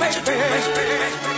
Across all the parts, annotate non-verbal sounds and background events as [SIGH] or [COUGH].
baby.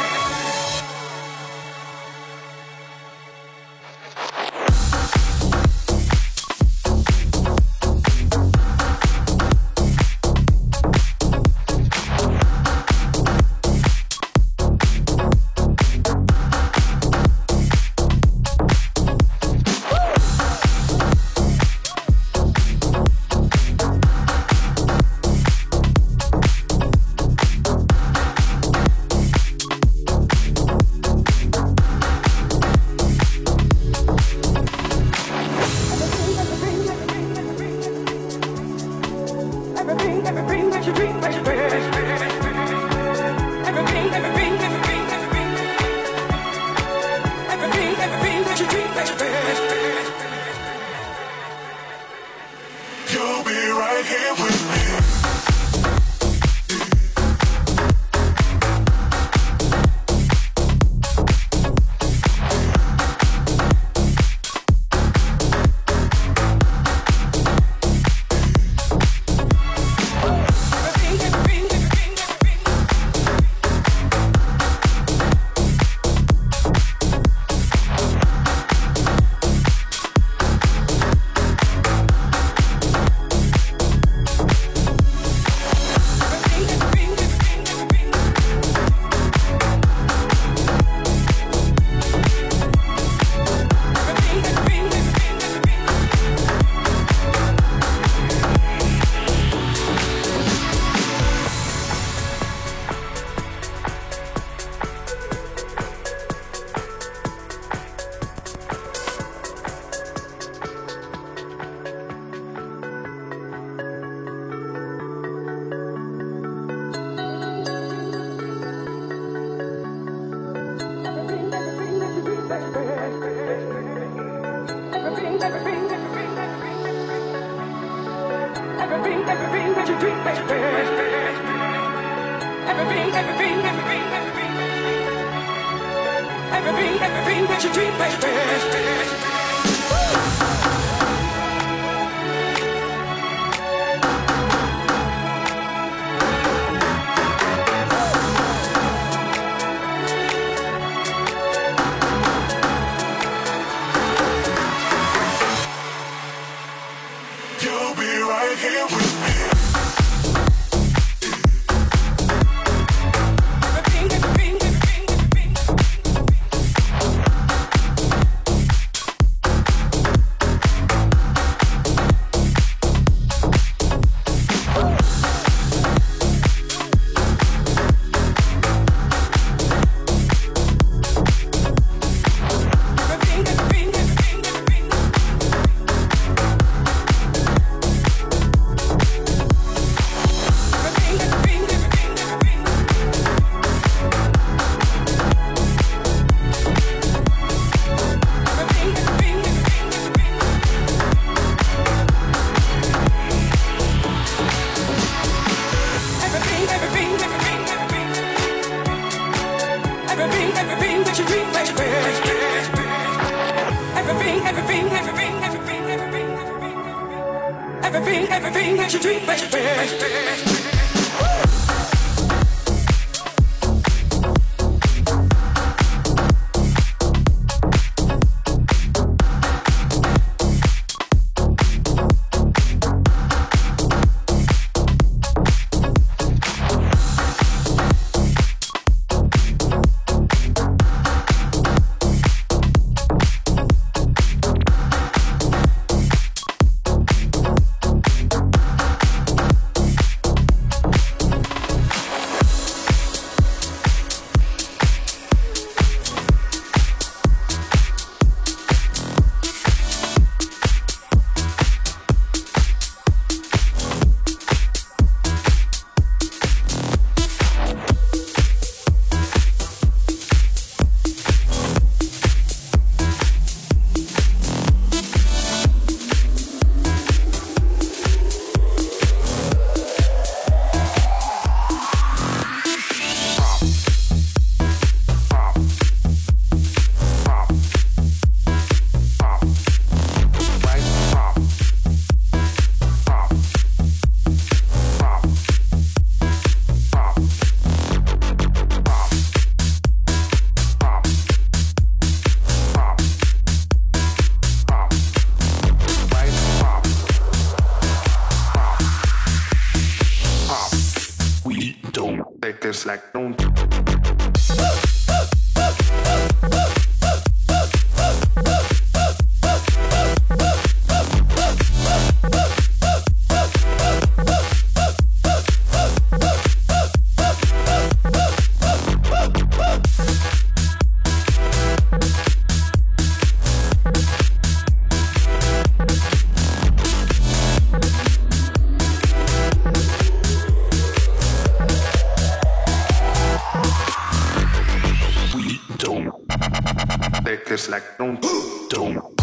This like don't [GASPS] don't.